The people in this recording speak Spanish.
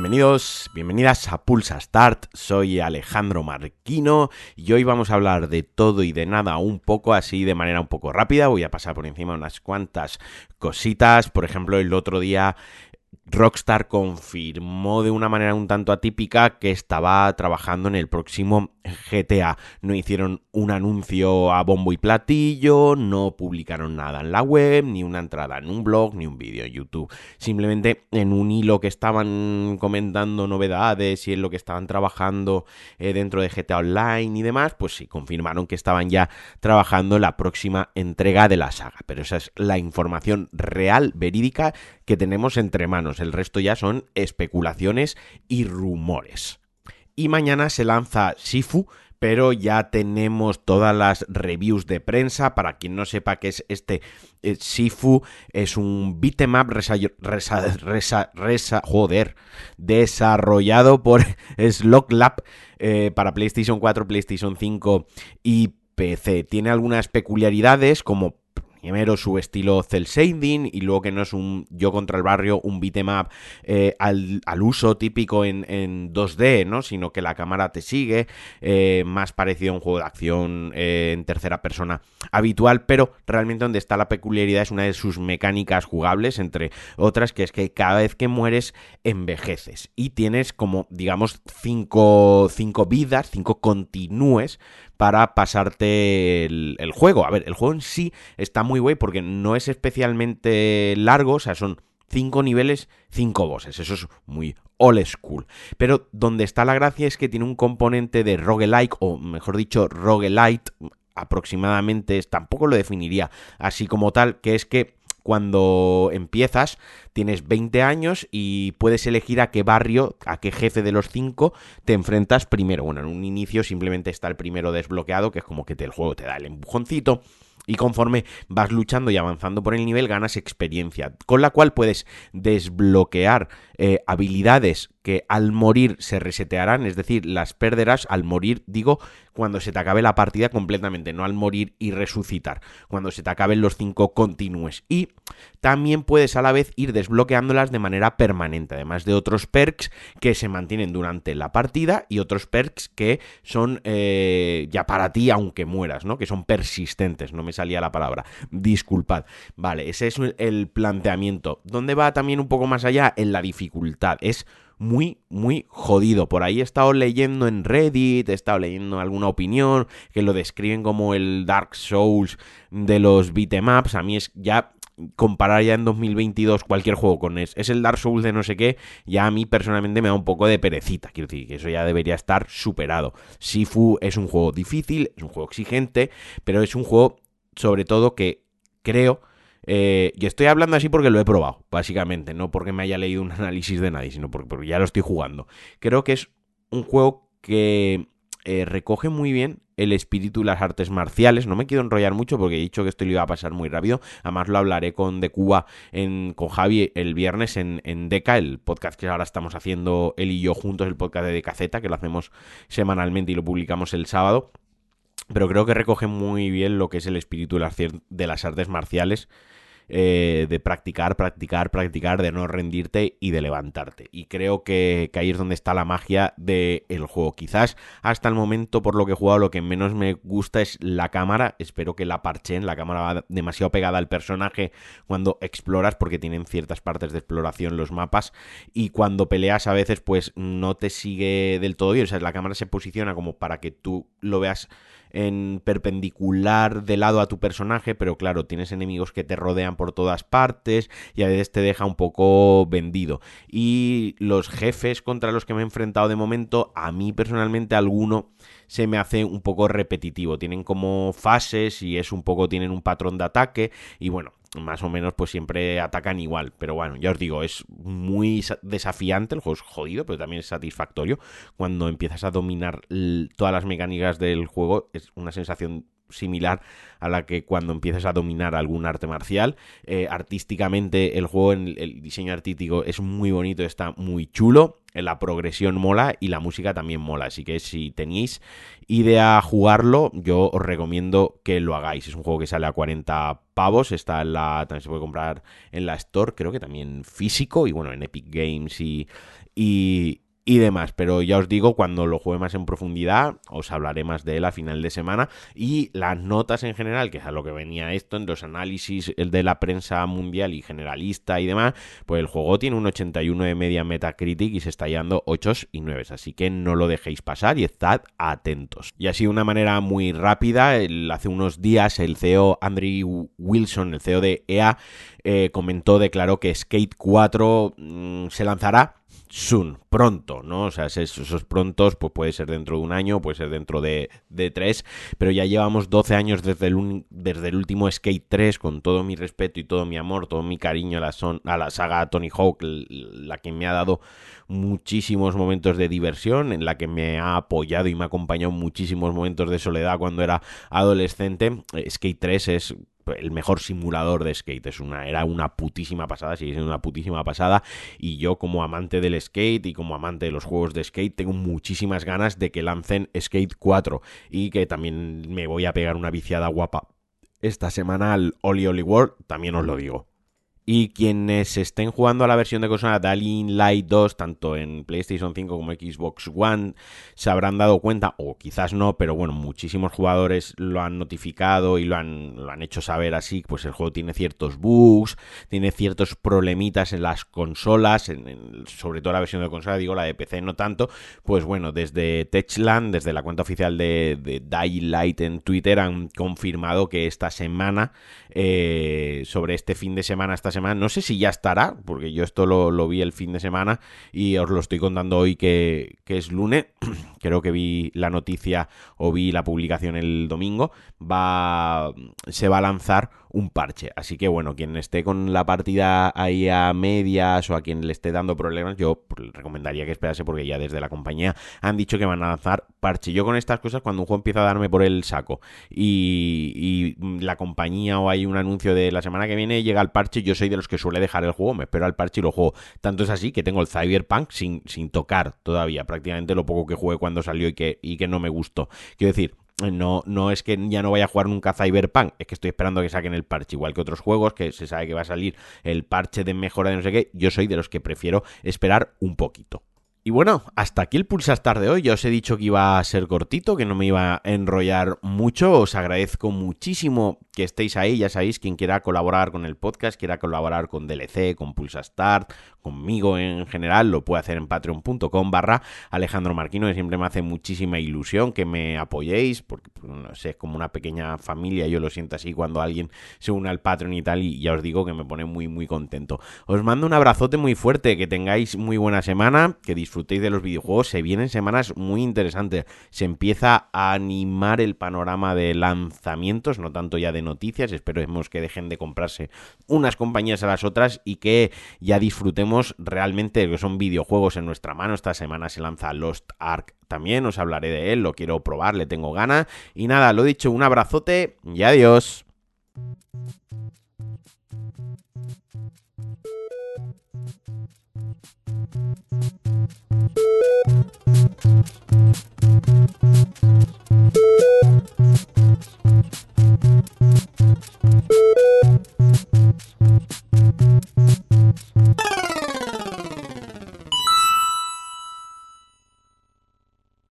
Bienvenidos, bienvenidas a Pulsa Start, soy Alejandro Marquino y hoy vamos a hablar de todo y de nada un poco así de manera un poco rápida, voy a pasar por encima unas cuantas cositas, por ejemplo el otro día Rockstar confirmó de una manera un tanto atípica que estaba trabajando en el próximo GTA. No hicieron un anuncio a bombo y platillo, no publicaron nada en la web, ni una entrada en un blog, ni un vídeo en YouTube. Simplemente en un hilo que estaban comentando novedades y en lo que estaban trabajando eh, dentro de GTA Online y demás, pues sí, confirmaron que estaban ya trabajando en la próxima entrega de la saga. Pero esa es la información real, verídica que tenemos entre manos. El resto ya son especulaciones y rumores. Y mañana se lanza Sifu, pero ya tenemos todas las reviews de prensa. Para quien no sepa qué es este eh, Sifu, es un beat'em up joder, desarrollado por Slog Lab eh, para PlayStation 4, PlayStation 5 y PC. Tiene algunas peculiaridades como Primero su estilo cel shading y luego que no es un yo contra el barrio, un beatmap eh, al, uso típico en, 2D, ¿no? Sino que la cámara te sigue, eh, más parecido a un juego de acción eh, en tercera persona habitual, pero realmente donde está la peculiaridad es una de sus mecánicas jugables, entre otras, que es que cada vez que mueres envejeces y tienes como, digamos, cinco, cinco vidas, cinco continúes para pasarte el, juego. A ver, el juego en sí está muy guay porque no es especialmente largo, o sea, son cinco niveles, cinco bosses. Eso es muy old school. Pero donde está la gracia es que tiene un componente de roguelike, o mejor dicho, roguelite, aproximadamente, tampoco lo definiría así como tal, que es que cuando empiezas tienes 20 años y puedes elegir a qué barrio, a qué jefe de los 5 te enfrentas primero. Bueno, en un inicio simplemente está el primero desbloqueado, que es como que te, el juego te da el empujoncito. Y conforme vas luchando y avanzando por el nivel, ganas experiencia, con la cual puedes desbloquear eh, habilidades que al morir se resetearán, es decir, las perderás al morir, digo, cuando se te acabe la partida completamente, no al morir y resucitar, cuando se te acaben los cinco continúes. Y también puedes a la vez ir desbloqueándolas de manera permanente, además de otros perks que se mantienen durante la partida y otros perks que son eh, ya para ti aunque mueras, ¿no? Que son persistentes, no me salía la palabra, disculpad. Vale, ese es el planteamiento. ¿Dónde va también un poco más allá? En la dificultad. Es muy, muy jodido. Por ahí he estado leyendo en Reddit, he estado leyendo alguna opinión que lo describen como el Dark Souls de los beatemaps. A mí es ya comparar ya en 2022 cualquier juego con es, es el Dark Souls de no sé qué, ya a mí personalmente me da un poco de perecita. Quiero decir que eso ya debería estar superado. Sifu es un juego difícil, es un juego exigente, pero es un juego sobre todo que creo eh, y estoy hablando así porque lo he probado, básicamente, no porque me haya leído un análisis de nadie, sino porque, ya lo estoy jugando. Creo que es un juego que eh, recoge muy bien el espíritu y las artes marciales. No me quiero enrollar mucho porque he dicho que esto lo iba a pasar muy rápido. Además lo hablaré con De Cuba, con Javi el viernes en, en Deca, el podcast que ahora estamos haciendo él y yo juntos, el podcast de Decaceta, que lo hacemos semanalmente y lo publicamos el sábado. Pero creo que recoge muy bien lo que es el espíritu de las artes marciales eh, de practicar, practicar, practicar, de no rendirte y de levantarte. Y creo que, ahí es donde está la magia del juego. Quizás hasta el momento, por lo que he jugado, lo que menos me gusta es la cámara. Espero que la parchen. La cámara va demasiado pegada al personaje cuando exploras, porque tienen ciertas partes de exploración los mapas. Y cuando peleas, a veces, pues no te sigue del todo bien. O sea, la cámara se posiciona como para que tú lo veas en perpendicular de lado a tu personaje, pero claro, tienes enemigos que te rodean por todas partes y a veces te deja un poco vendido. Y los jefes contra los que me he enfrentado de momento, a mí personalmente alguno se me hace un poco repetitivo. Tienen como fases y es un poco, tienen un patrón de ataque y bueno, más o menos pues siempre atacan igual. Pero bueno, ya os digo, es muy desafiante, el juego es jodido, pero también es satisfactorio. Cuando empiezas a dominar todas las mecánicas del juego, es una sensación similar a la que cuando empiezas a dominar algún arte marcial. Eh, artísticamente el juego, el diseño artístico es muy bonito, está muy chulo la progresión mola y la música también mola. Así que si tenéis idea a jugarlo, yo os recomiendo que lo hagáis. Es un juego que sale a 40 pavos. Está en la. También se puede comprar en la Store, creo que también físico. Y bueno, en Epic Games y, y, y demás. Pero ya os digo, cuando lo juegue más en profundidad, os hablaré más de él a final de semana. Y las notas en general, que es a lo que venía esto, en los análisis de la prensa mundial y generalista y demás, pues el juego tiene un 81 de media Metacritic y se está llevando 8 y 9. Así que no lo dejéis pasar y estad atentos. Y así de una manera muy rápida, hace unos días el CEO Andrew Wilson, el CEO de EA, eh, comentó, declaró que Skate 4 mm, se lanzará soon, pronto, ¿no? O sea, esos, prontos, pues puede ser dentro de un año, puede ser dentro de, tres, pero ya llevamos 12 años desde el, desde el último Skate 3, con todo mi respeto y todo mi amor, todo mi cariño a la, son, a la saga Tony Hawk, la que me ha dado muchísimos momentos de diversión, en la que me ha apoyado y me ha acompañado muchísimos momentos de soledad cuando era adolescente. Skate 3 es el mejor simulador de skate. Es una, era una putísima pasada, sigue siendo una putísima pasada. Y yo, como amante del skate y como amante de los juegos de skate, tengo muchísimas ganas de que lancen Skate 4 y que también me voy a pegar una viciada guapa esta semana al Oli Oli World, también os lo digo. Y quienes estén jugando a la versión de consola Dying Light 2, tanto en PlayStation 5 como Xbox One, se habrán dado cuenta, o quizás no, pero bueno, muchísimos jugadores lo han notificado y lo han, lo han hecho saber así, pues el juego tiene ciertos bugs, tiene ciertos problemitas en las consolas, sobre todo la versión de consola, digo la de PC no tanto, pues bueno, desde Techland, desde la cuenta oficial de, de Light en Twitter, han confirmado que esta semana, eh, sobre este fin de semana, esta semana, no sé si ya estará, porque yo esto lo, vi el fin de semana y os lo estoy contando hoy que, que es lunes. Creo que vi la noticia o vi la publicación el domingo. Va, se va a lanzar un parche. Así que bueno, quien esté con la partida ahí a medias o a quien le esté dando problemas, yo recomendaría que esperase porque ya desde la compañía han dicho que van a lanzar parche. Yo con estas cosas, cuando un juego empieza a darme por el saco y, la compañía o hay un anuncio de la semana que viene llega el parche, yo soy de los que suele dejar el juego, me espero al parche y lo juego. Tanto es así que tengo el Cyberpunk sin, sin tocar todavía, prácticamente lo poco que jugué cuando salió y que, y que no me gustó. Quiero decir, no, no es que ya no vaya a jugar nunca Cyberpunk, es que estoy esperando que saquen el parche, igual que otros juegos, que se sabe que va a salir el parche de mejora de no sé qué, yo soy de los que prefiero esperar un poquito. Y bueno, hasta aquí el Pulsastar de hoy. Ya os he dicho que iba a ser cortito, que no me iba a enrollar mucho. Os agradezco muchísimo que estéis ahí. Ya sabéis, quien quiera colaborar con el podcast, quiera colaborar con DLC, con Pulsastart, conmigo en general, lo puede hacer en patreon.com barra Alejandro Marquino, que siempre me hace muchísima ilusión que me apoyéis, porque pues, no sé, es como una pequeña familia, yo lo siento así cuando alguien se une al Patreon y tal, y ya os digo que me pone muy, muy contento. Os mando un abrazote muy fuerte, que tengáis muy buena semana, que disfrutéis de los videojuegos, se vienen semanas muy interesantes, se empieza a animar el panorama de lanzamientos, no tanto ya de noticias, esperemos que dejen de comprarse unas compañías a las otras y que ya disfrutemos realmente que son videojuegos en nuestra mano. Esta semana se lanza Lost Ark también, os hablaré de él, lo quiero probar, le tengo ganas. Y nada, lo dicho, un abrazote y adiós.